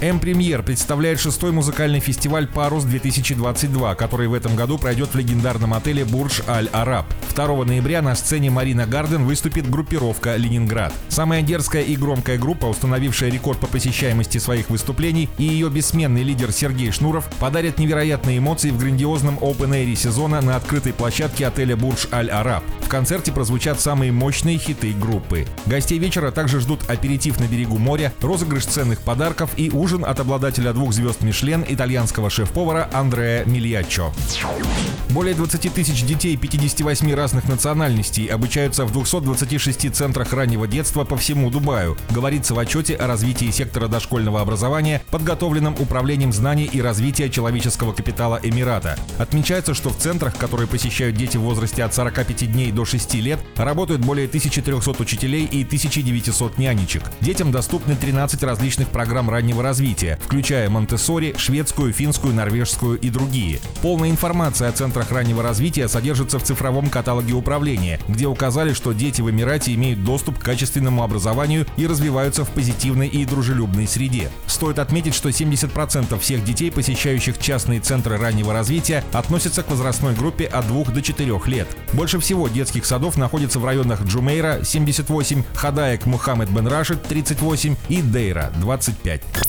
М-премьер представляет шестой музыкальный фестиваль «Парус-2022», который в этом году пройдет в легендарном отеле «Бурдж Аль-Араб». 2 ноября на сцене Марина Гарден выступит группировка «Ленинград». Самая дерзкая и громкая группа, установившая рекорд по посещаемости своих выступлений, и ее бессменный лидер Сергей Шнуров подарят невероятные эмоции в грандиозном open-air сезона на открытой площадке отеля «Бурдж Аль-Араб». В концерте прозвучат самые мощные хиты группы. Гостей вечера также ждут аперитив на берегу моря, розыгрыш ценных подарков и ужин ужин от обладателя двух звезд Мишлен, итальянского шеф-повара Андреа Мильяччо. Более 20 тысяч детей 58 разных национальностей обучаются в 226 центрах раннего детства по всему Дубаю, говорится в отчете о развитии сектора дошкольного образования, подготовленном Управлением знаний и развития человеческого капитала Эмирата. Отмечается, что в центрах, которые посещают дети в возрасте от 45 дней до 6 лет, работают более 1300 учителей и 1900 нянечек. Детям доступны 13 различных программ раннего развития развития, включая Монтессори, шведскую, финскую, норвежскую и другие. Полная информация о центрах раннего развития содержится в цифровом каталоге управления, где указали, что дети в Эмирате имеют доступ к качественному образованию и развиваются в позитивной и дружелюбной среде. Стоит отметить, что 70% всех детей, посещающих частные центры раннего развития, относятся к возрастной группе от 2 до 4 лет. Больше всего детских садов находится в районах Джумейра 78, Хадаек Мухаммед Бен Рашид 38 и Дейра 25.